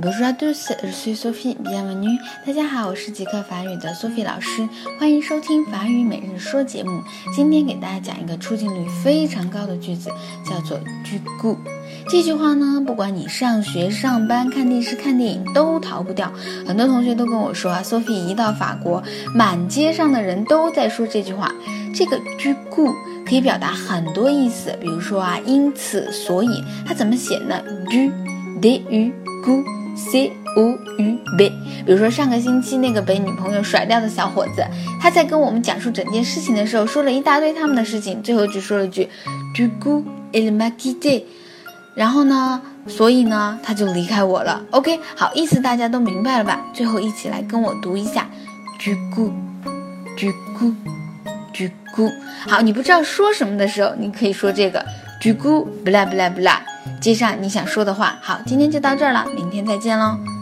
Bonjour à tous, je suis Sophie. Bienvenue. 大家好，我是极客法语的 Sophie 老师，欢迎收听法语每日说节目。今天给大家讲一个出镜率非常高的句子，叫做 “du coup”。这句话呢，不管你上学、上班、看电视、看电影，都逃不掉。很多同学都跟我说啊，Sophie 一到法国，满街上的人都在说这句话。这个 “du coup” 可以表达很多意思，比如说啊，因此、所以，它怎么写呢？du de u gu。C U U B，比如说上个星期那个被女朋友甩掉的小伙子，他在跟我们讲述整件事情的时候，说了一大堆他们的事情，最后只说了句 Du coup il m'a quitté，然后呢，所以呢，他就离开我了。OK，好，意思大家都明白了吧？最后一起来跟我读一下，du gu du gu du gu。好，你不知道说什么的时候，你可以说这个 Du coup，不啦记。上你想说的话，好，今天就到这儿了，明天再见喽。